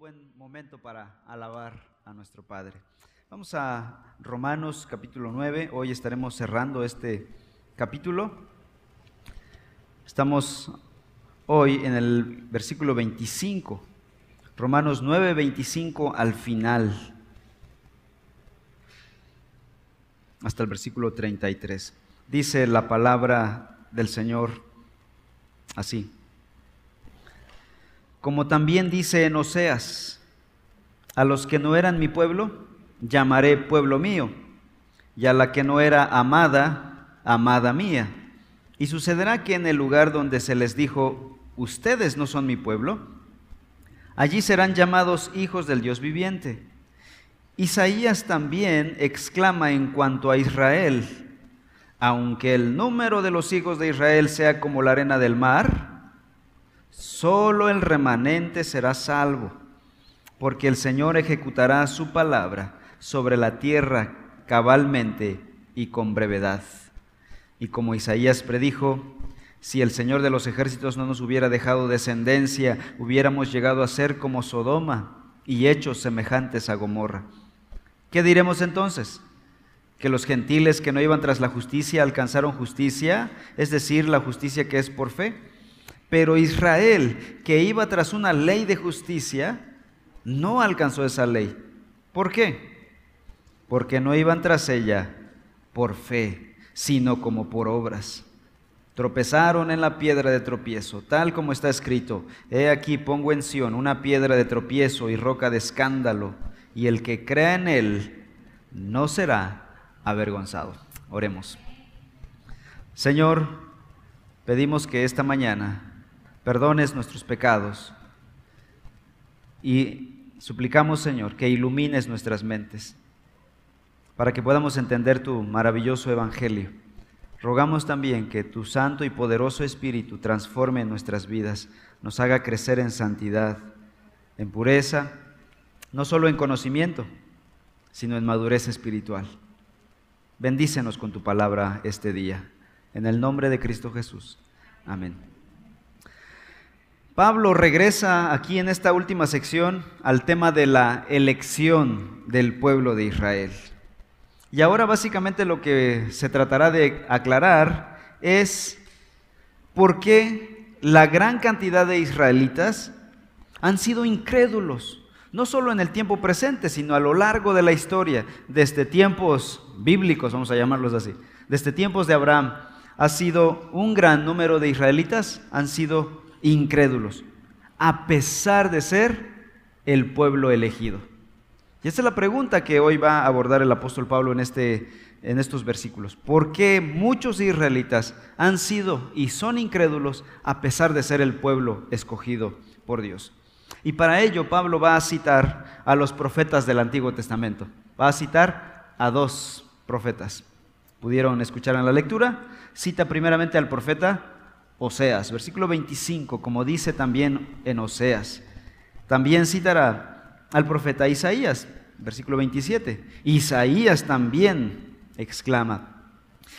buen momento para alabar a nuestro Padre. Vamos a Romanos capítulo 9. Hoy estaremos cerrando este capítulo. Estamos hoy en el versículo 25. Romanos 9, 25 al final. Hasta el versículo 33. Dice la palabra del Señor así como también dice en Oseas, a los que no eran mi pueblo, llamaré pueblo mío, y a la que no era amada, amada mía. Y sucederá que en el lugar donde se les dijo, ustedes no son mi pueblo, allí serán llamados hijos del Dios viviente. Isaías también exclama en cuanto a Israel, aunque el número de los hijos de Israel sea como la arena del mar, Solo el remanente será salvo, porque el Señor ejecutará su palabra sobre la tierra cabalmente y con brevedad. Y como Isaías predijo, si el Señor de los ejércitos no nos hubiera dejado descendencia, hubiéramos llegado a ser como Sodoma y hechos semejantes a Gomorra. ¿Qué diremos entonces? ¿Que los gentiles que no iban tras la justicia alcanzaron justicia, es decir, la justicia que es por fe? Pero Israel, que iba tras una ley de justicia, no alcanzó esa ley. ¿Por qué? Porque no iban tras ella por fe, sino como por obras. Tropezaron en la piedra de tropiezo, tal como está escrito, he aquí pongo en Sión una piedra de tropiezo y roca de escándalo, y el que crea en él no será avergonzado. Oremos. Señor, pedimos que esta mañana perdones nuestros pecados y suplicamos, Señor, que ilumines nuestras mentes para que podamos entender tu maravilloso evangelio. Rogamos también que tu santo y poderoso Espíritu transforme nuestras vidas, nos haga crecer en santidad, en pureza, no solo en conocimiento, sino en madurez espiritual. Bendícenos con tu palabra este día. En el nombre de Cristo Jesús. Amén. Pablo regresa aquí en esta última sección al tema de la elección del pueblo de Israel. Y ahora básicamente lo que se tratará de aclarar es por qué la gran cantidad de israelitas han sido incrédulos, no solo en el tiempo presente, sino a lo largo de la historia, desde tiempos bíblicos, vamos a llamarlos así, desde tiempos de Abraham, ha sido un gran número de israelitas, han sido incrédulos, a pesar de ser el pueblo elegido. Y esa es la pregunta que hoy va a abordar el apóstol Pablo en, este, en estos versículos. ¿Por qué muchos israelitas han sido y son incrédulos a pesar de ser el pueblo escogido por Dios? Y para ello Pablo va a citar a los profetas del Antiguo Testamento. Va a citar a dos profetas. ¿Pudieron escuchar en la lectura? Cita primeramente al profeta Oseas, versículo 25, como dice también en Oseas. También citará al profeta Isaías, versículo 27. Isaías también exclama.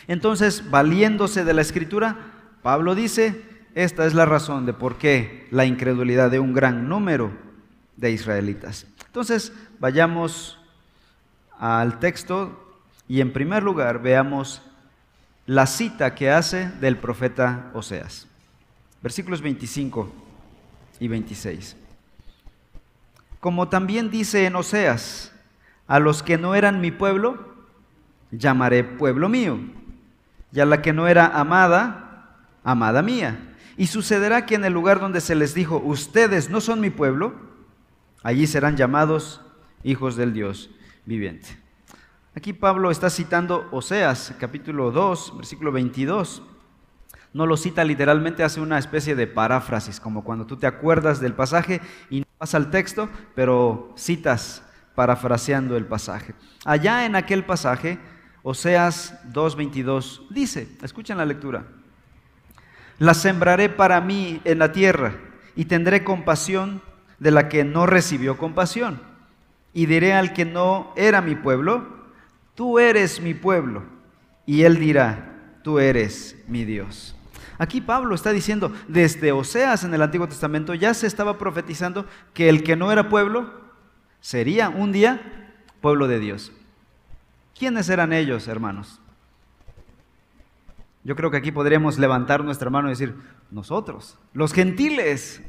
Entonces, valiéndose de la escritura, Pablo dice, esta es la razón de por qué la incredulidad de un gran número de israelitas. Entonces, vayamos al texto y en primer lugar veamos la cita que hace del profeta Oseas. Versículos 25 y 26. Como también dice en Oseas, a los que no eran mi pueblo, llamaré pueblo mío, y a la que no era amada, amada mía. Y sucederá que en el lugar donde se les dijo, ustedes no son mi pueblo, allí serán llamados hijos del Dios viviente. Aquí Pablo está citando Oseas, capítulo 2, versículo 22. No lo cita literalmente, hace una especie de paráfrasis, como cuando tú te acuerdas del pasaje y no vas al texto, pero citas parafraseando el pasaje. Allá en aquel pasaje, Oseas 2.22 dice, escuchen la lectura, la sembraré para mí en la tierra y tendré compasión de la que no recibió compasión. Y diré al que no era mi pueblo, tú eres mi pueblo. Y él dirá, tú eres mi Dios. Aquí Pablo está diciendo, desde Oseas en el Antiguo Testamento ya se estaba profetizando que el que no era pueblo sería un día pueblo de Dios. ¿Quiénes eran ellos, hermanos? Yo creo que aquí podríamos levantar nuestra mano y decir, nosotros, los gentiles.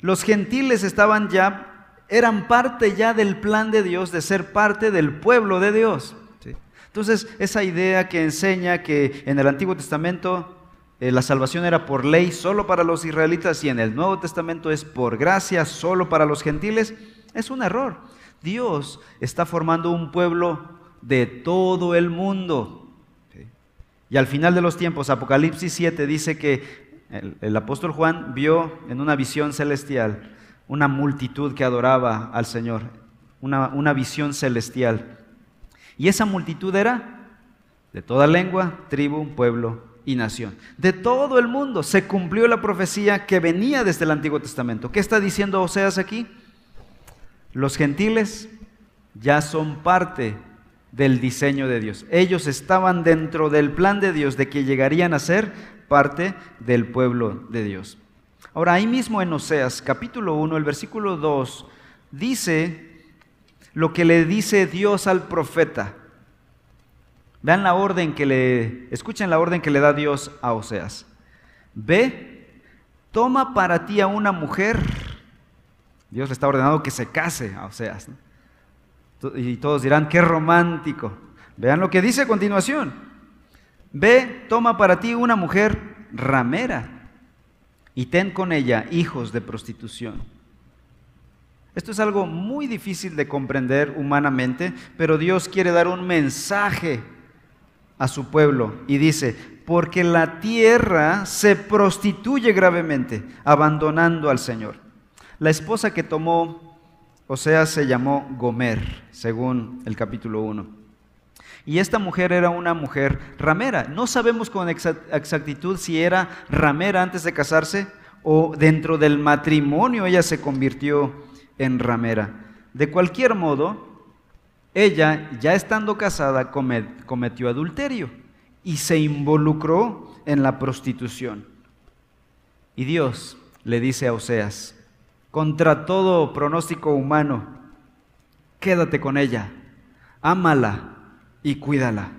Los gentiles estaban ya, eran parte ya del plan de Dios, de ser parte del pueblo de Dios. Entonces, esa idea que enseña que en el Antiguo Testamento eh, la salvación era por ley solo para los israelitas y en el Nuevo Testamento es por gracia solo para los gentiles, es un error. Dios está formando un pueblo de todo el mundo. Y al final de los tiempos, Apocalipsis 7 dice que el, apóstol Juan vio en una visión celestial una multitud que adoraba al Señor, una, una visión celestial. Y esa multitud era de toda lengua, tribu, pueblo y nación. De todo el mundo se cumplió la profecía que venía desde el Antiguo Testamento. ¿Qué está diciendo Oseas aquí? Los gentiles ya son parte del diseño de Dios. Ellos estaban dentro del plan de Dios de que llegarían a ser parte del pueblo de Dios. Ahora, ahí mismo en Oseas, capítulo 1, el versículo 2, dice lo que le dice Dios al profeta. Vean la orden que le, escuchen la orden que le da Dios a Oseas. Ve, toma para ti a una mujer. Dios le está ordenando que se case a Oseas. Y todos dirán, qué romántico. Vean lo que dice a continuación. Ve, toma para ti una mujer ramera y ten con ella hijos de prostitución. Esto es algo muy difícil de comprender humanamente, pero Dios quiere dar un mensaje a su pueblo y dice, porque la tierra se prostituye gravemente, abandonando al Señor. La esposa que tomó o sea, se llamó Gomer, según el capítulo 1. Y esta mujer era una mujer ramera. No sabemos con exactitud si era ramera antes de casarse o dentro del matrimonio ella se convirtió en ramera. De cualquier modo, ella, ya estando casada, cometió adulterio y se involucró en la prostitución. Y Dios le dice a Oseas, contra todo pronóstico humano. Quédate con ella, ámala y cuídala.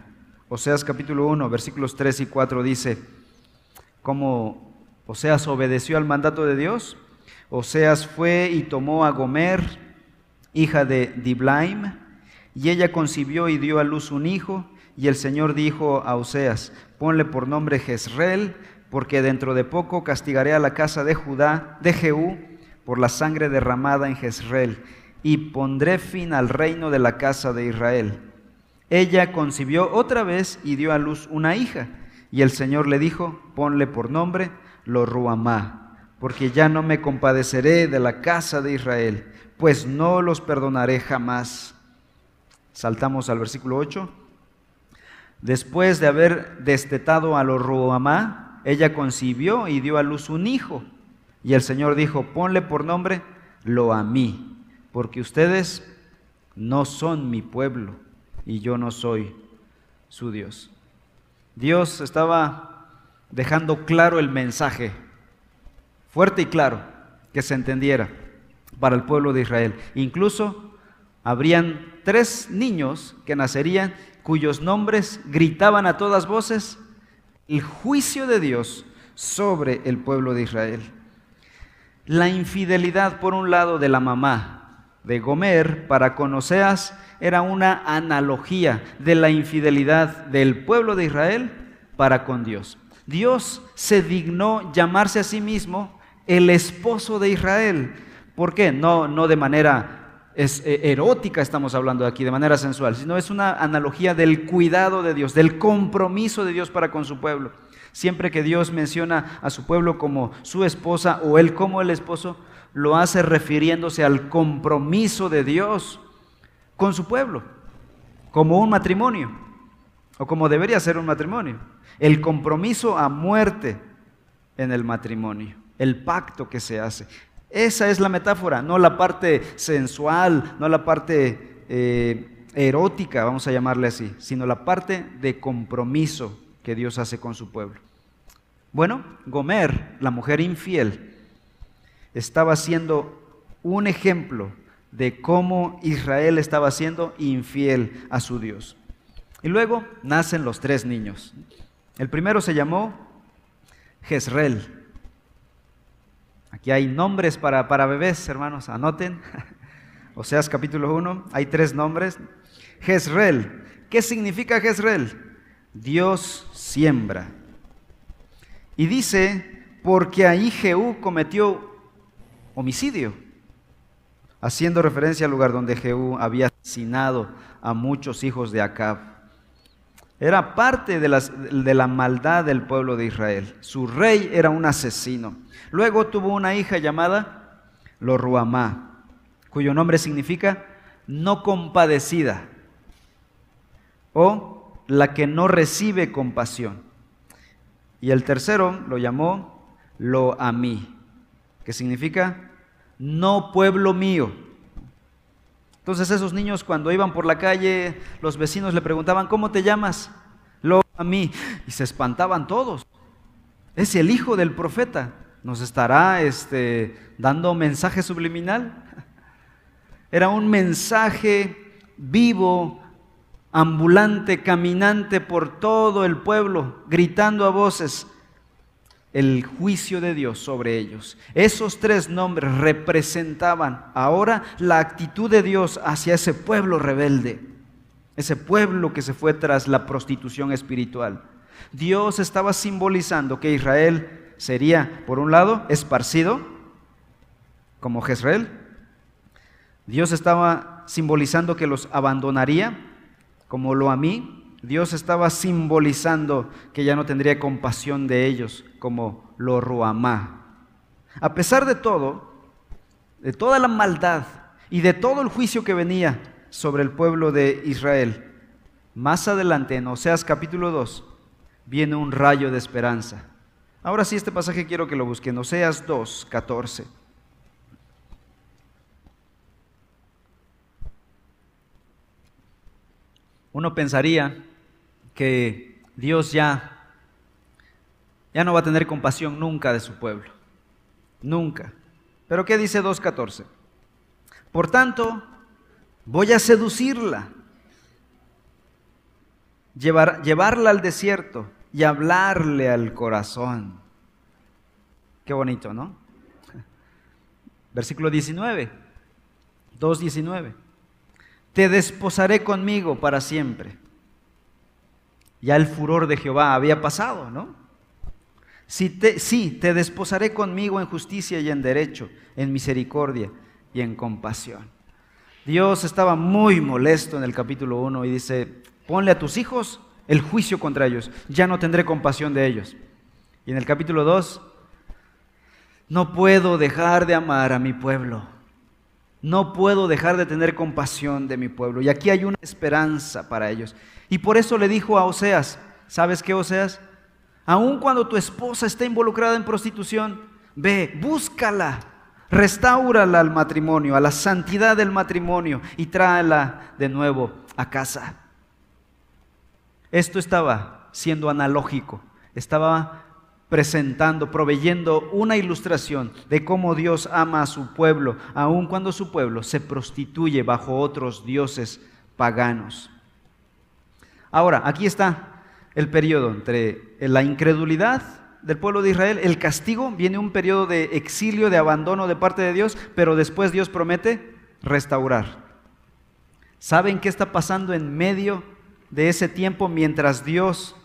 Oseas capítulo 1, versículos 3 y 4 dice, como Oseas obedeció al mandato de Dios, Oseas fue y tomó a Gomer, hija de Diblaim, y ella concibió y dio a luz un hijo, y el Señor dijo a Oseas, ponle por nombre Jezreel, porque dentro de poco castigaré a la casa de Judá, de Jehú, por la sangre derramada en Jezreel, y pondré fin al reino de la casa de Israel. Ella concibió otra vez y dio a luz una hija, y el Señor le dijo, ponle por nombre Lo porque ya no me compadeceré de la casa de Israel, pues no los perdonaré jamás. Saltamos al versículo 8. Después de haber destetado a Lo ella concibió y dio a luz un hijo y el Señor dijo, ponle por nombre lo a mí, porque ustedes no son mi pueblo y yo no soy su Dios. Dios estaba dejando claro el mensaje, fuerte y claro, que se entendiera para el pueblo de Israel. Incluso habrían tres niños que nacerían cuyos nombres gritaban a todas voces el juicio de Dios sobre el pueblo de Israel. La infidelidad, por un lado, de la mamá de Gomer para con Oseas era una analogía de la infidelidad del pueblo de Israel para con Dios. Dios se dignó llamarse a sí mismo el esposo de Israel. ¿Por qué? No, no de manera es, eh, erótica estamos hablando aquí, de manera sensual, sino es una analogía del cuidado de Dios, del compromiso de Dios para con su pueblo. Siempre que Dios menciona a su pueblo como su esposa o él como el esposo, lo hace refiriéndose al compromiso de Dios con su pueblo, como un matrimonio, o como debería ser un matrimonio. El compromiso a muerte en el matrimonio, el pacto que se hace. Esa es la metáfora, no la parte sensual, no la parte eh, erótica, vamos a llamarle así, sino la parte de compromiso que Dios hace con su pueblo. Bueno, Gomer, la mujer infiel, estaba siendo un ejemplo de cómo Israel estaba siendo infiel a su Dios. Y luego nacen los tres niños. El primero se llamó Jezreel. Aquí hay nombres para, para bebés, hermanos, anoten. Oseas capítulo 1, hay tres nombres. Jezreel. ¿Qué significa Jezreel? Dios siembra. Y dice, porque ahí Jehú cometió homicidio, haciendo referencia al lugar donde Jehú había asesinado a muchos hijos de Acab. Era parte de, la maldad del pueblo de Israel. Su rey era un asesino. Luego tuvo una hija llamada Loruamá, cuyo nombre significa no compadecida o la que no recibe compasión. Y el tercero lo llamó lo que significa no pueblo mío. Entonces esos niños cuando iban por la calle, los vecinos le preguntaban, ¿cómo te llamas? Lo a mí. Y se espantaban todos. Es el hijo del profeta. ¿Nos estará este, dando mensaje subliminal? Era un mensaje vivo, ambulante, caminante por todo el pueblo, gritando a voces el juicio de Dios sobre ellos. Esos tres nombres representaban ahora la actitud de Dios hacia ese pueblo rebelde, ese pueblo que se fue tras la prostitución espiritual. Dios estaba simbolizando que Israel sería, por un lado, esparcido, como Jezreel. Dios estaba simbolizando que los abandonaría como lo a mí, Dios estaba simbolizando que ya no tendría compasión de ellos, como lo ruamá. A pesar de todo, de toda la maldad y de todo el juicio que venía sobre el pueblo de Israel, más adelante en Oseas capítulo 2 viene un rayo de esperanza. Ahora sí, este pasaje quiero que lo busquen, Oseas 2, 14. uno pensaría que Dios ya, ya no va a tener compasión nunca de su pueblo. Nunca. Pero ¿qué dice 2.14? Por tanto, voy a seducirla, llevar, llevarla al desierto y hablarle al corazón. Qué bonito, ¿no? Versículo 19, 2.19 te desposaré conmigo para siempre. Ya el furor de Jehová había pasado, ¿no? Si te, sí, te desposaré conmigo en justicia y en derecho, en misericordia y en compasión. Dios estaba muy molesto en el capítulo 1 y dice, ponle a tus hijos el juicio contra ellos, ya no tendré compasión de ellos. Y en el capítulo 2, no puedo dejar de amar a mi pueblo. No puedo dejar de tener compasión de mi pueblo. Y aquí hay una esperanza para ellos. Y por eso le dijo a Oseas, ¿sabes qué, Oseas? Aun cuando tu esposa está involucrada en prostitución, ve, búscala, restáurala al matrimonio, a la santidad del matrimonio y tráela de nuevo a casa. Esto estaba siendo analógico, estaba presentando, proveyendo una ilustración de cómo Dios ama a su pueblo, aun cuando su pueblo se prostituye bajo otros dioses paganos. Ahora, aquí está el periodo entre la incredulidad del pueblo de Israel, el castigo, viene un periodo de exilio, de abandono de parte de Dios, pero después Dios promete restaurar. ¿Saben qué está pasando en medio de ese tiempo mientras Dios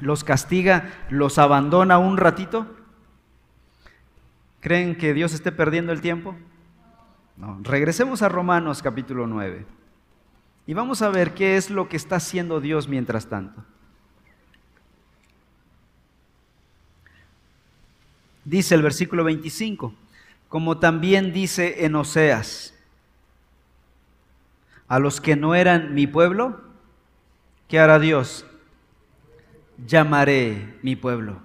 los castiga, los abandona un ratito? ¿Creen que Dios esté perdiendo el tiempo? No. Regresemos a Romanos capítulo 9 y vamos a ver qué es lo que está haciendo Dios mientras tanto. Dice el versículo 25, como también dice en Oseas, a los que no eran mi pueblo, ¿qué hará Dios? Llamaré mi pueblo.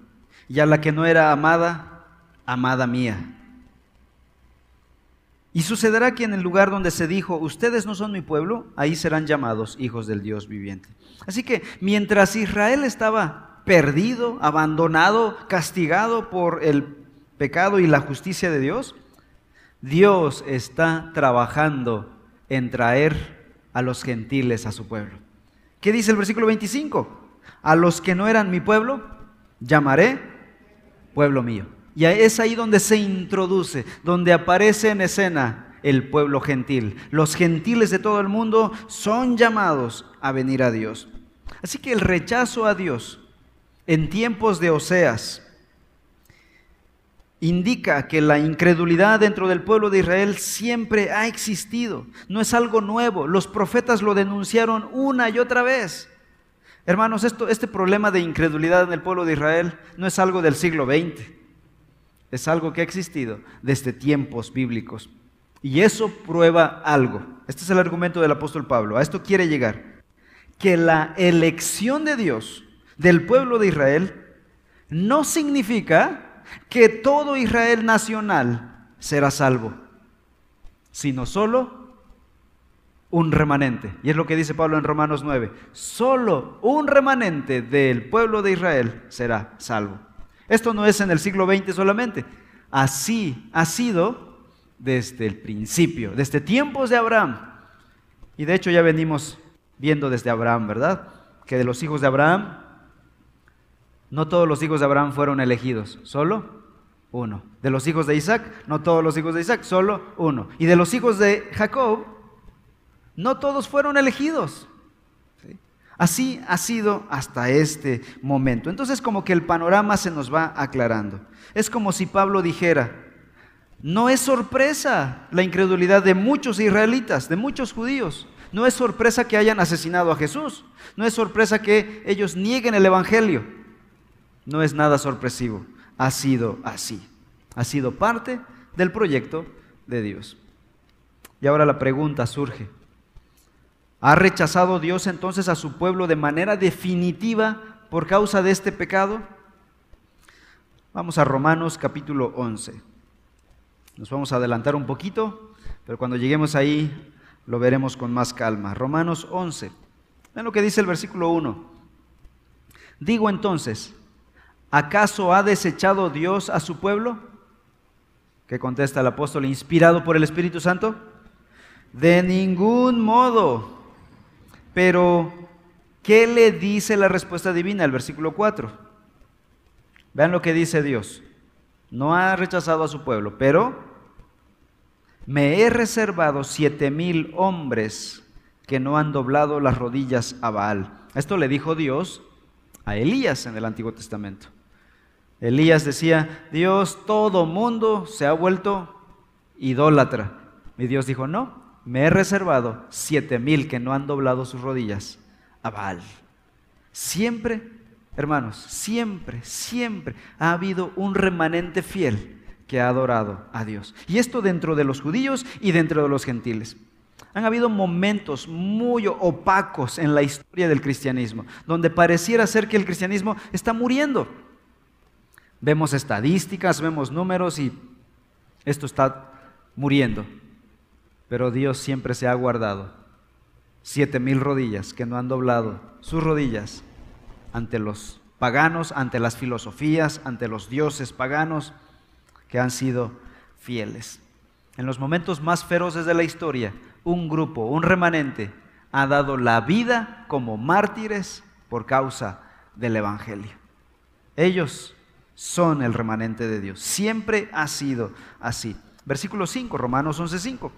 Y a la que no era amada, amada mía. Y sucederá que en el lugar donde se dijo, ustedes no son mi pueblo, ahí serán llamados hijos del Dios viviente. Así que mientras Israel estaba perdido, abandonado, castigado por el pecado y la justicia de Dios? Dios está trabajando en traer a los gentiles a su pueblo. ¿Qué dice el versículo 25? A los que no eran mi pueblo, llamaré pueblo mío. Y es ahí donde se introduce, donde aparece en escena el pueblo gentil. Los gentiles de todo el mundo son llamados a venir a Dios. Así que el rechazo a Dios en tiempos de Oseas indica que la incredulidad dentro del pueblo de Israel siempre ha existido. No es algo nuevo. Los profetas lo denunciaron una y otra vez. Hermanos, esto, este problema de incredulidad en el pueblo de Israel no es algo del siglo XX. Es algo que ha existido desde tiempos bíblicos. Y eso prueba algo. Este es el argumento del apóstol Pablo. A esto quiere llegar. Que la elección de Dios del pueblo de Israel no significa que todo Israel nacional será salvo, sino solo un remanente. Y es lo que dice Pablo en Romanos 9. Solo un remanente del pueblo de Israel será salvo. Esto no es en el siglo XX solamente. Así ha sido desde el principio, desde tiempos de Abraham. Y de hecho ya venimos viendo desde Abraham, ¿verdad? Que de los hijos de Abraham no todos los hijos de Abraham fueron elegidos, solo uno. De los hijos de Isaac, no todos los hijos de Isaac, solo uno. Y de los hijos de Jacob, no todos fueron elegidos. Así ha sido hasta este momento. Entonces como que el panorama se nos va aclarando. Es como si Pablo dijera, no es sorpresa la incredulidad de muchos israelitas, de muchos judíos. No es sorpresa que hayan asesinado a Jesús. No es sorpresa que ellos nieguen el Evangelio no es nada sorpresivo, ha sido así. Ha sido parte del proyecto de Dios. Y ahora la pregunta surge. ¿Ha rechazado Dios entonces a su pueblo de manera definitiva por causa de este pecado? Vamos a Romanos capítulo 11. Nos vamos a adelantar un poquito, pero cuando lleguemos ahí lo veremos con más calma. Romanos 11. Vean lo que dice el versículo 1. Digo entonces, ¿acaso ha desechado Dios a su pueblo? ¿Qué contesta el apóstol inspirado por el Espíritu Santo? De ningún modo. Pero, ¿qué le dice la respuesta divina? El versículo 4. Vean lo que dice Dios. No ha rechazado a su pueblo, pero me he reservado siete mil hombres que no han doblado las rodillas a Baal. Esto le dijo Dios a Elías en el Antiguo Testamento. Elías decía, Dios, todo mundo se ha vuelto idólatra. Y Dios dijo, no, me he reservado siete mil que no han doblado sus rodillas a Baal. Siempre, hermanos, siempre, siempre ha habido un remanente fiel que ha adorado a Dios. Y esto dentro de los judíos y dentro de los gentiles. Han habido momentos muy opacos en la historia del cristianismo, donde pareciera ser que el cristianismo está muriendo. Vemos estadísticas, vemos números y esto está muriendo. Pero Dios siempre se ha guardado. Siete mil rodillas que no han doblado sus rodillas ante los paganos, ante las filosofías, ante los dioses paganos que han sido fieles. En los momentos más feroces de la historia, un grupo, un remanente, ha dado la vida como mártires por causa del Evangelio. Ellos son el remanente de Dios. Siempre ha sido así. Versículo 5, Romanos 11:5.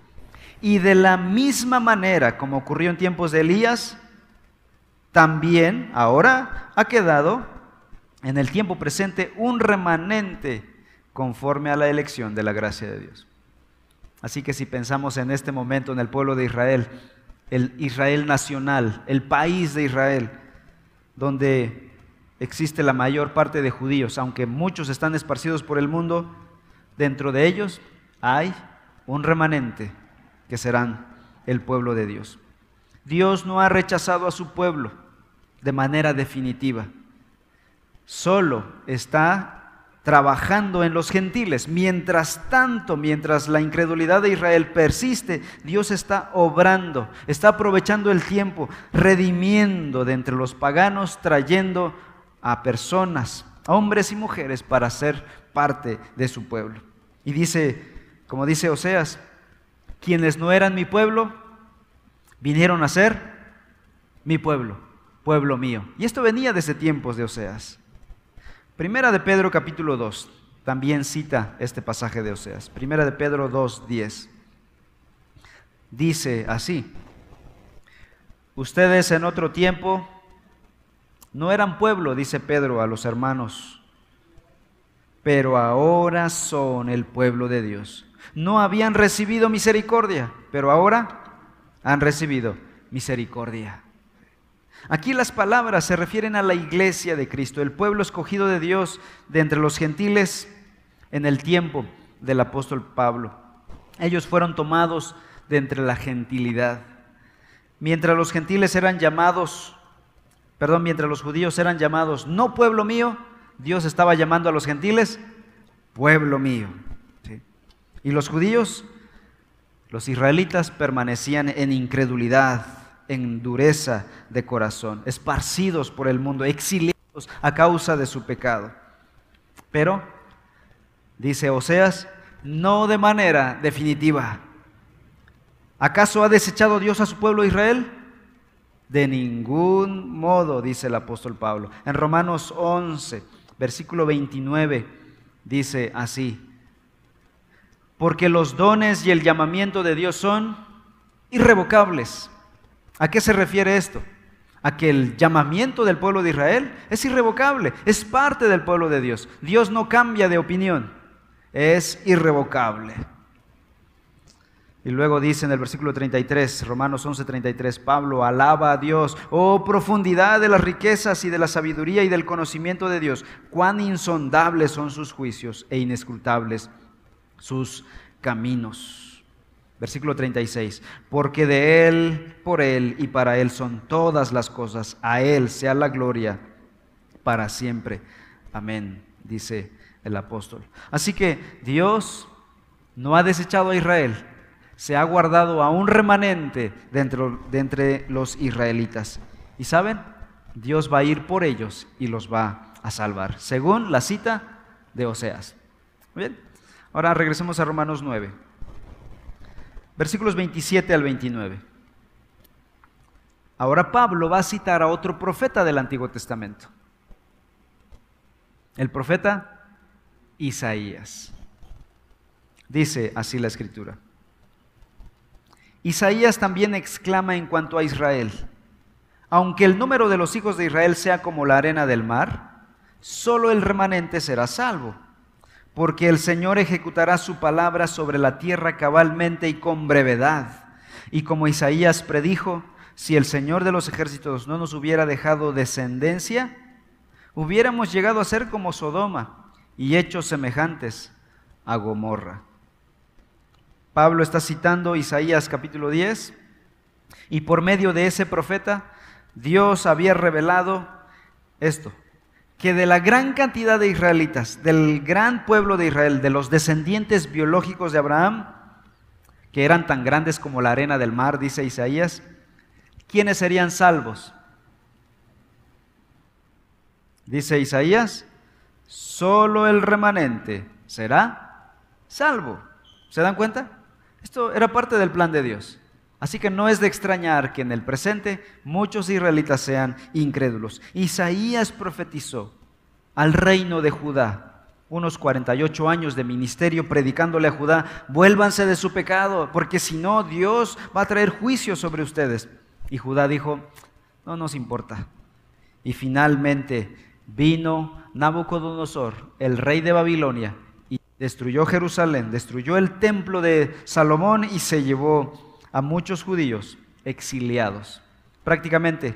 Y de la misma manera como ocurrió en tiempos de Elías, también ahora ha quedado en el tiempo presente un remanente conforme a la elección de la gracia de Dios. Así que si pensamos en este momento en el pueblo de Israel, el Israel nacional, el país de Israel, donde existe la mayor parte de judíos, aunque muchos están esparcidos por el mundo, dentro de ellos hay un remanente que serán el pueblo de Dios. Dios no ha rechazado a su pueblo de manera definitiva, solo está trabajando en los gentiles. Mientras tanto, mientras la incredulidad de Israel persiste, Dios está obrando, está aprovechando el tiempo, redimiendo de entre los paganos, trayendo a personas, hombres y mujeres, para ser parte de su pueblo. Y dice, como dice Oseas, quienes no eran mi pueblo, vinieron a ser mi pueblo, pueblo mío. Y esto venía desde tiempos de Oseas. Primera de Pedro capítulo 2 también cita este pasaje de Oseas. Primera de Pedro 2, 10. Dice así, ustedes en otro tiempo no eran pueblo, dice Pedro a los hermanos, pero ahora son el pueblo de Dios. No habían recibido misericordia, pero ahora han recibido misericordia. Aquí las palabras se refieren a la iglesia de Cristo, el pueblo escogido de Dios de entre los gentiles en el tiempo del apóstol Pablo. Ellos fueron tomados de entre la gentilidad. Mientras los gentiles eran llamados, perdón, mientras los judíos eran llamados no pueblo mío, Dios estaba llamando a los gentiles pueblo mío. Y los judíos, los israelitas permanecían en incredulidad, en dureza de corazón, esparcidos por el mundo, exiliados a causa de su pecado. Pero, dice Oseas, no de manera definitiva. ¿Acaso ha desechado Dios a su pueblo Israel? De ningún modo, dice el apóstol Pablo. En Romanos 11, versículo 29, dice así, porque los dones y el llamamiento de Dios son irrevocables. ¿A qué se refiere esto? A que el llamamiento del pueblo de Israel es irrevocable, es parte del pueblo de Dios. Dios no cambia de opinión, es irrevocable. Y luego dice en el versículo 33, Romanos 11, 33, Pablo alaba a Dios, oh profundidad de las riquezas y de la sabiduría y del conocimiento de Dios, cuán insondables son sus juicios e inescrutables sus caminos. Versículo 36, porque de Él, por Él y para Él son todas las cosas, a Él sea la gloria para siempre. Amén, dice el apóstol. Así que Dios no ha desechado a Israel, se ha guardado a un remanente dentro, de entre los israelitas. Y saben, Dios va a ir por ellos y los va a salvar, según la cita de Oseas. Bien, Ahora regresemos a Romanos 9, versículos 27 al 29. Ahora Pablo va a citar a otro profeta del Antiguo Testamento, el profeta Isaías. Dice así la escritura. Isaías también exclama en cuanto a Israel, aunque el número de los hijos de Israel sea como la arena del mar, solo el remanente será salvo porque el Señor ejecutará su palabra sobre la tierra cabalmente y con brevedad. Y como Isaías predijo, si el Señor de los ejércitos no nos hubiera dejado descendencia, hubiéramos llegado a ser como Sodoma y hechos semejantes a Gomorra. Pablo está citando Isaías capítulo 10 y por medio de ese profeta Dios había revelado esto, que de la gran cantidad de israelitas, del gran pueblo de Israel, de los descendientes biológicos de Abraham, que eran tan grandes como la arena del mar, dice Isaías, ¿quiénes serían salvos? Dice Isaías, solo el remanente será salvo. ¿Se dan cuenta? Esto era parte del plan de Dios. Así que no es de extrañar que en el presente muchos israelitas sean incrédulos. Isaías profetizó al reino de Judá unos 48 años de ministerio predicándole a Judá, vuélvanse de su pecado, porque si no, Dios va a traer juicio sobre ustedes. Y Judá dijo, no nos importa. Y finalmente vino Nabucodonosor, el rey de Babilonia, y destruyó Jerusalén, destruyó el templo de Salomón y se llevó a muchos judíos exiliados. Prácticamente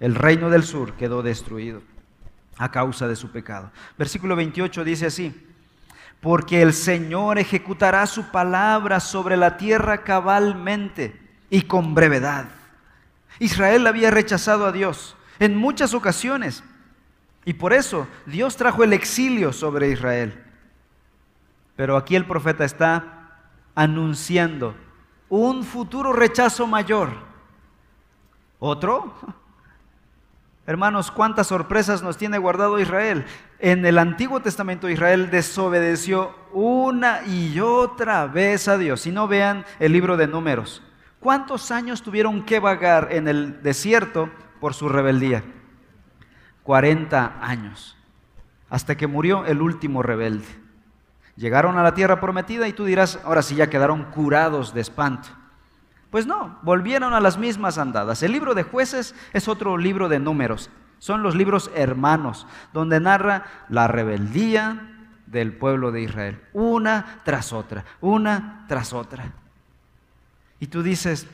el reino del sur quedó destruido a causa de su pecado. Versículo 28 dice así, porque el Señor ejecutará su palabra sobre la tierra cabalmente y con brevedad. Israel había rechazado a Dios en muchas ocasiones y por eso Dios trajo el exilio sobre Israel. Pero aquí el profeta está anunciando un futuro rechazo mayor. ¿Otro? Hermanos, cuántas sorpresas nos tiene guardado Israel. En el Antiguo Testamento Israel desobedeció una y otra vez a Dios. Si no vean el libro de números, ¿cuántos años tuvieron que vagar en el desierto por su rebeldía? 40 años, hasta que murió el último rebelde. Llegaron a la tierra prometida y tú dirás, ahora sí ya quedaron curados de espanto. Pues no, volvieron a las mismas andadas. El libro de jueces es otro libro de números. Son los libros hermanos, donde narra la rebeldía del pueblo de Israel, una tras otra, una tras otra. Y tú dices,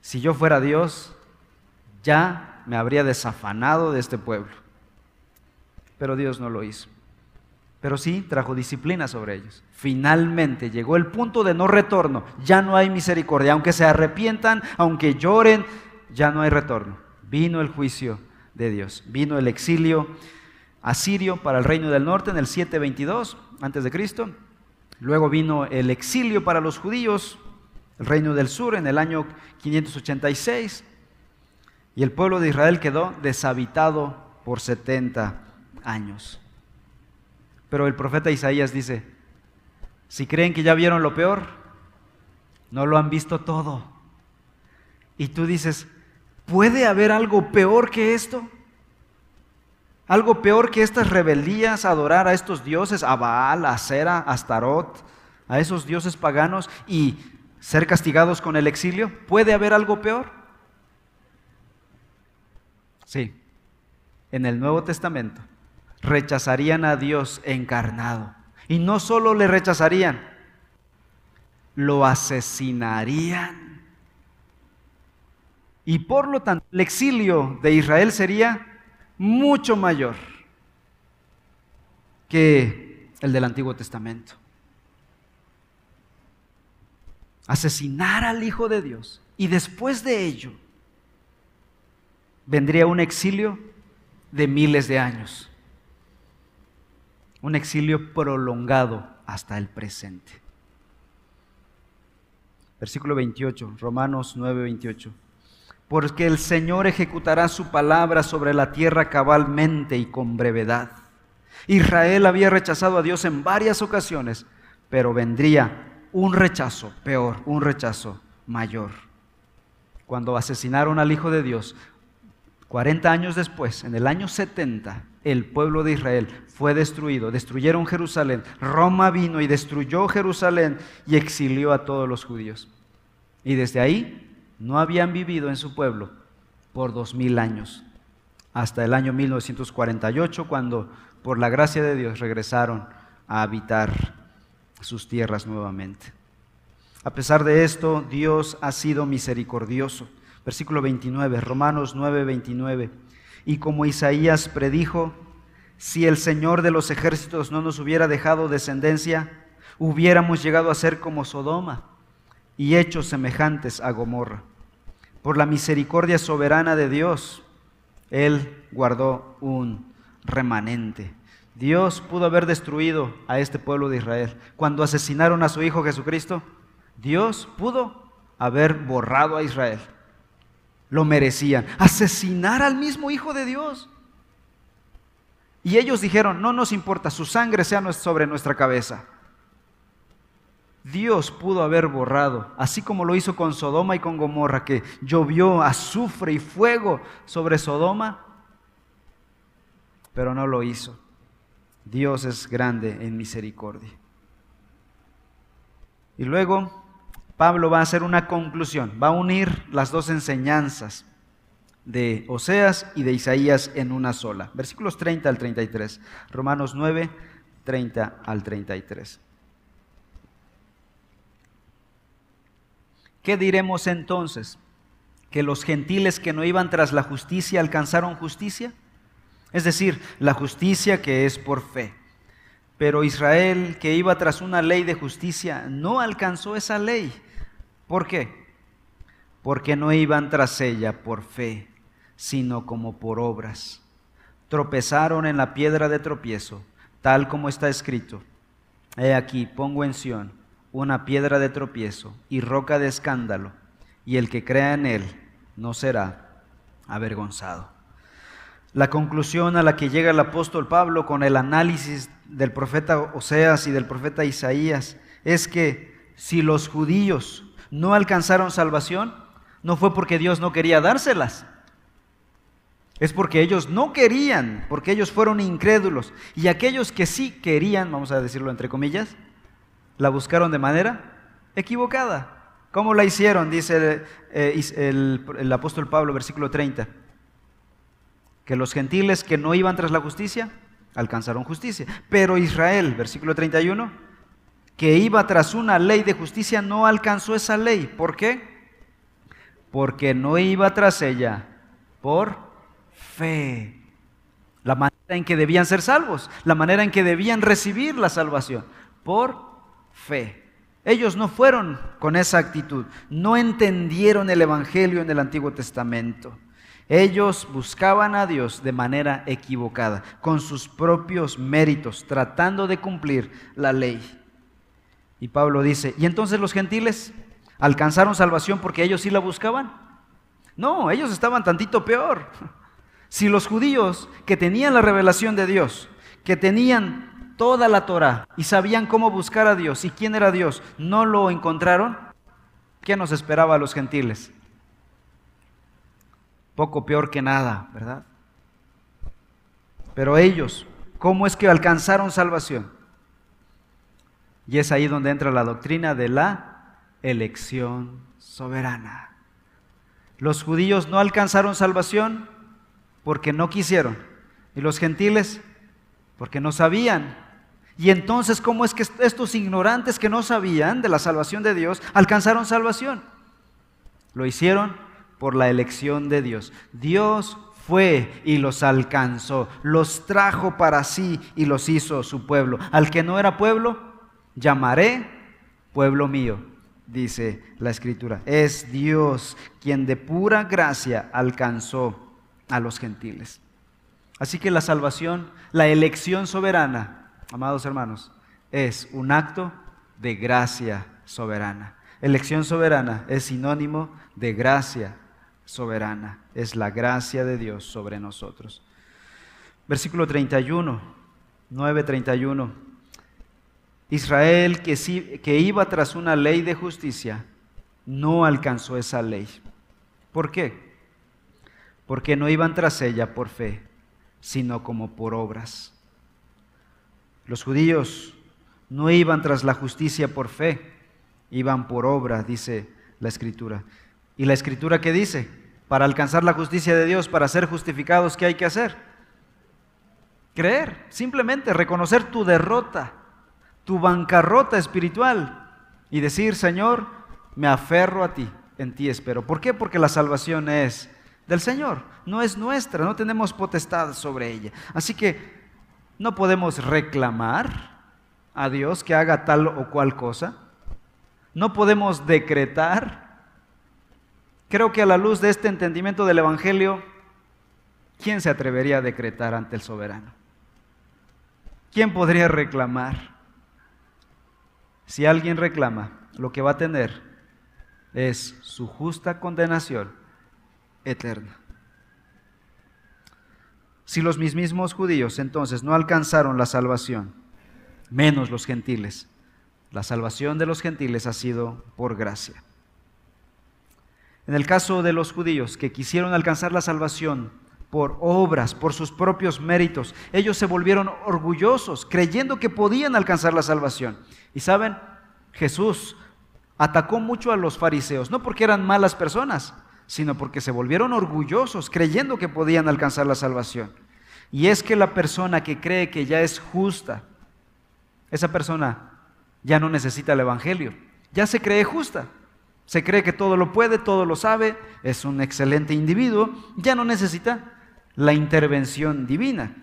si yo fuera Dios, ya me habría desafanado de este pueblo. Pero Dios no lo hizo pero sí trajo disciplina sobre ellos. Finalmente llegó el punto de no retorno, ya no hay misericordia, aunque se arrepientan, aunque lloren, ya no hay retorno. Vino el juicio de Dios, vino el exilio asirio para el reino del norte en el 722 antes de Cristo. Luego vino el exilio para los judíos, el reino del sur en el año 586 y el pueblo de Israel quedó deshabitado por 70 años. Pero el profeta Isaías dice, si creen que ya vieron lo peor, no lo han visto todo. Y tú dices, ¿puede haber algo peor que esto? Algo peor que estas rebeldías, adorar a estos dioses, a Baal, a Sera, a Astarot, a esos dioses paganos y ser castigados con el exilio. ¿Puede haber algo peor? Sí, en el Nuevo Testamento rechazarían a Dios encarnado. Y no solo le rechazarían, lo asesinarían. Y por lo tanto, el exilio de Israel sería mucho mayor que el del Antiguo Testamento. Asesinar al Hijo de Dios y después de ello vendría un exilio de miles de años un exilio prolongado hasta el presente. Versículo 28, Romanos 9, 28. Porque el Señor ejecutará su palabra sobre la tierra cabalmente y con brevedad. Israel había rechazado a Dios en varias ocasiones, pero vendría un rechazo peor, un rechazo mayor. Cuando asesinaron al Hijo de Dios, 40 años después, en el año 70, el pueblo de Israel fue destruido, destruyeron Jerusalén, Roma vino y destruyó Jerusalén y exilió a todos los judíos. Y desde ahí no habían vivido en su pueblo por dos mil años, hasta el año 1948, cuando por la gracia de Dios regresaron a habitar sus tierras nuevamente. A pesar de esto, Dios ha sido misericordioso. Versículo 29, Romanos 9, 29. Y como Isaías predijo, si el Señor de los ejércitos no nos hubiera dejado descendencia, hubiéramos llegado a ser como Sodoma y hechos semejantes a Gomorra. Por la misericordia soberana de Dios, Él guardó un remanente. Dios pudo haber destruido a este pueblo de Israel. Cuando asesinaron a su Hijo Jesucristo, Dios pudo haber borrado a Israel lo merecían. Asesinar al mismo Hijo de Dios. Y ellos dijeron, no nos importa, su sangre sea sobre nuestra cabeza. Dios pudo haber borrado, así como lo hizo con Sodoma y con Gomorra, que llovió azufre y fuego sobre Sodoma, pero no lo hizo. Dios es grande en misericordia. Y luego Pablo va a hacer una conclusión, va a unir las dos enseñanzas de Oseas y de Isaías en una sola. Versículos 30 al 33. Romanos 9, 30 al 33. ¿Qué diremos entonces? ¿Que los gentiles que no iban tras la justicia alcanzaron justicia? Es decir, la justicia que es por fe. Pero Israel, que iba tras una ley de justicia, no alcanzó esa ley ¿Por qué? Porque no iban tras ella por fe, sino como por obras. Tropezaron en la piedra de tropiezo, tal como está escrito. He aquí, pongo en Sión una piedra de tropiezo y roca de escándalo, y el que crea en él no será avergonzado. La conclusión a la que llega el apóstol Pablo con el análisis del profeta Oseas y del profeta Isaías es que si los judíos no alcanzaron salvación, no fue porque Dios no quería dárselas. Es porque ellos no querían, porque ellos fueron incrédulos. Y aquellos que sí querían, vamos a decirlo entre comillas, la buscaron de manera equivocada. ¿Cómo la hicieron? Dice eh, el, apóstol Pablo, versículo 30 que los gentiles que no iban tras la justicia alcanzaron justicia. Pero Israel, versículo 31, que iba tras una ley de justicia no alcanzó esa ley. ¿Por qué? Porque no iba tras ella por fe. La manera en que debían ser salvos, la manera en que debían recibir la salvación, por fe. Ellos no fueron con esa actitud, no entendieron el Evangelio en el Antiguo Testamento. Ellos buscaban a Dios de manera equivocada, con sus propios méritos, tratando de cumplir la ley. Y Pablo dice, ¿y entonces los gentiles alcanzaron salvación porque ellos sí la buscaban? No, ellos estaban tantito peor. Si los judíos que tenían la revelación de Dios, que tenían toda la Torah y sabían cómo buscar a Dios y quién era Dios, no lo encontraron, ¿qué nos esperaba a los gentiles? poco peor que nada, ¿verdad? Pero ellos, ¿cómo es que alcanzaron salvación? Y es ahí donde entra la doctrina de la elección soberana. Los judíos no alcanzaron salvación porque no quisieron. Y los gentiles porque no sabían. Y entonces, ¿cómo es que estos ignorantes que no sabían de la salvación de Dios alcanzaron salvación? Lo hicieron por la elección de Dios. Dios fue y los alcanzó, los trajo para sí y los hizo su pueblo. Al que no era pueblo, llamaré pueblo mío, dice la escritura. Es Dios quien de pura gracia alcanzó a los gentiles. Así que la salvación, la elección soberana, amados hermanos, es un acto de gracia soberana. Elección soberana es sinónimo de gracia soberana. Es la gracia de Dios sobre nosotros. Versículo 31, 9:31. Israel que, iba tras una ley de justicia, no alcanzó esa ley. ¿Por qué? Porque no iban tras ella por fe, sino como por obras. Los judíos no iban tras la justicia por fe, iban por obra, dice la escritura. ¿Y la escritura qué dice? Para alcanzar la justicia de Dios, para ser justificados, ¿qué hay que hacer? Creer, simplemente reconocer tu derrota, tu bancarrota espiritual y decir, Señor, me aferro a ti, en ti espero. ¿Por qué? Porque la salvación es del Señor, no es nuestra, no tenemos potestad sobre ella. Así que no podemos reclamar a Dios que haga tal o cual cosa, no podemos decretar Creo que a la luz de este entendimiento del Evangelio, ¿quién se atrevería a decretar ante el soberano? ¿Quién podría reclamar? Si alguien reclama, lo que va a tener es su justa condenación eterna. Si los mismos judíos entonces no alcanzaron la salvación, menos los gentiles, la salvación de los gentiles ha sido por gracia. En el caso de los judíos que quisieron alcanzar la salvación por obras, por sus propios méritos, ellos se volvieron orgullosos, creyendo que podían alcanzar la salvación. Y saben, Jesús atacó mucho a los fariseos, no porque eran malas personas, sino porque se volvieron orgullosos, creyendo que podían alcanzar la salvación. Y es que la persona que cree que ya es justa, esa persona ya no necesita el Evangelio, ya se cree justa. Se cree que todo lo puede, todo lo sabe, es un excelente individuo, ya no necesita la intervención divina.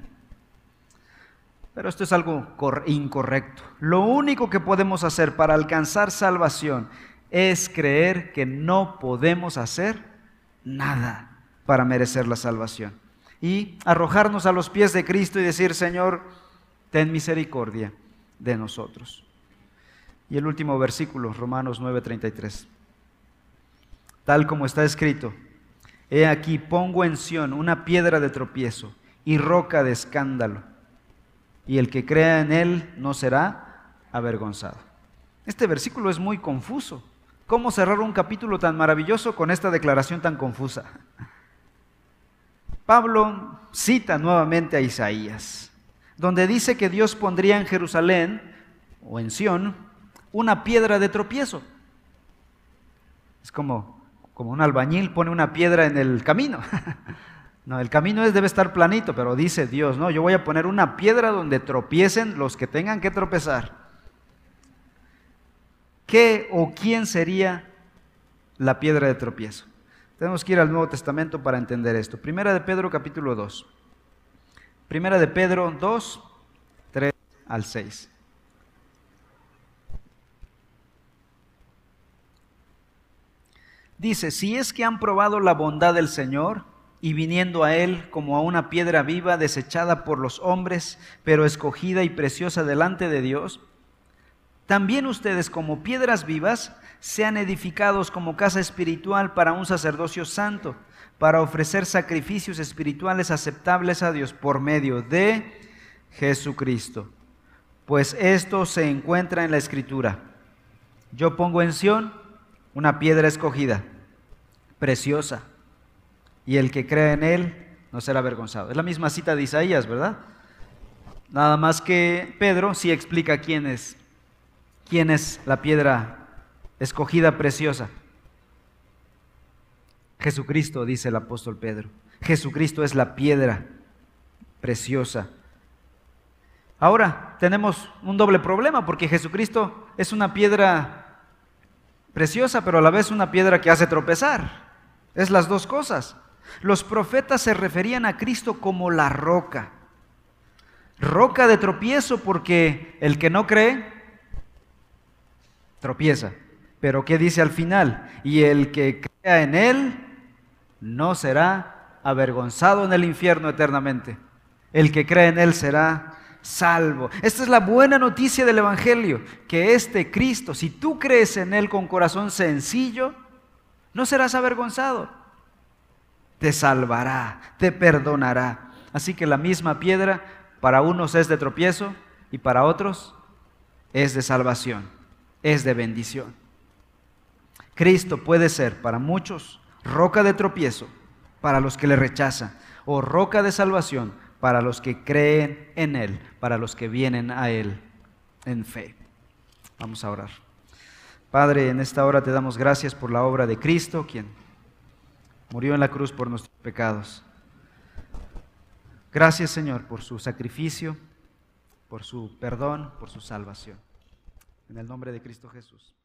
Pero esto es algo incorrecto. Lo único que podemos hacer para alcanzar salvación es creer que no podemos hacer nada para merecer la salvación. Y arrojarnos a los pies de Cristo y decir, Señor, ten misericordia de nosotros. Y el último versículo, Romanos 9:33 tal como está escrito, He aquí, pongo en Sión una piedra de tropiezo y roca de escándalo, y el que crea en él no será avergonzado. Este versículo es muy confuso. ¿Cómo cerrar un capítulo tan maravilloso con esta declaración tan confusa? Pablo cita nuevamente a Isaías, donde dice que Dios pondría en Jerusalén o en Sión una piedra de tropiezo. Es como, como un albañil pone una piedra en el camino. No, el camino debe estar planito, pero dice Dios, no, yo voy a poner una piedra donde tropiecen los que tengan que tropezar. ¿Qué o quién sería la piedra de tropiezo? Tenemos que ir al Nuevo Testamento para entender esto. Primera de Pedro capítulo 2. Primera de Pedro 2, 3 al 6. Dice, si es que han probado la bondad del Señor y viniendo a Él como a una piedra viva desechada por los hombres, pero escogida y preciosa delante de Dios, también ustedes como piedras vivas sean edificados como casa espiritual para un sacerdocio santo, para ofrecer sacrificios espirituales aceptables a Dios por medio de Jesucristo. Pues esto se encuentra en la Escritura. Yo pongo en Sión una piedra escogida, preciosa, y el que cree en él no será avergonzado. Es la misma cita de Isaías, ¿verdad? Nada más que Pedro sí explica quién es, quién es la piedra escogida preciosa. Jesucristo, dice el apóstol Pedro. Jesucristo es la piedra preciosa. Ahora tenemos un doble problema porque Jesucristo es una piedra preciosa, pero a la vez una piedra que hace tropezar. Es las dos cosas. Los profetas se referían a Cristo como la roca. Roca de tropiezo porque el que no cree, tropieza. Pero ¿qué dice al final? Y el que crea en Él no será avergonzado en el infierno eternamente. El que cree en Él será salvo. Esta es la buena noticia del Evangelio, que este Cristo, si tú crees en Él con corazón sencillo, no serás avergonzado. Te salvará, te perdonará. Así que la misma piedra para unos es de tropiezo y para otros es de salvación, es de bendición. Cristo puede ser para muchos roca de tropiezo para los que le rechazan o roca de salvación para los que creen en Él, para los que vienen a Él en fe. Vamos a orar. Padre, en esta hora te damos gracias por la obra de Cristo, quien murió en la cruz por nuestros pecados. Gracias, Señor, por su sacrificio, por su perdón, por su salvación. En el nombre de Cristo Jesús.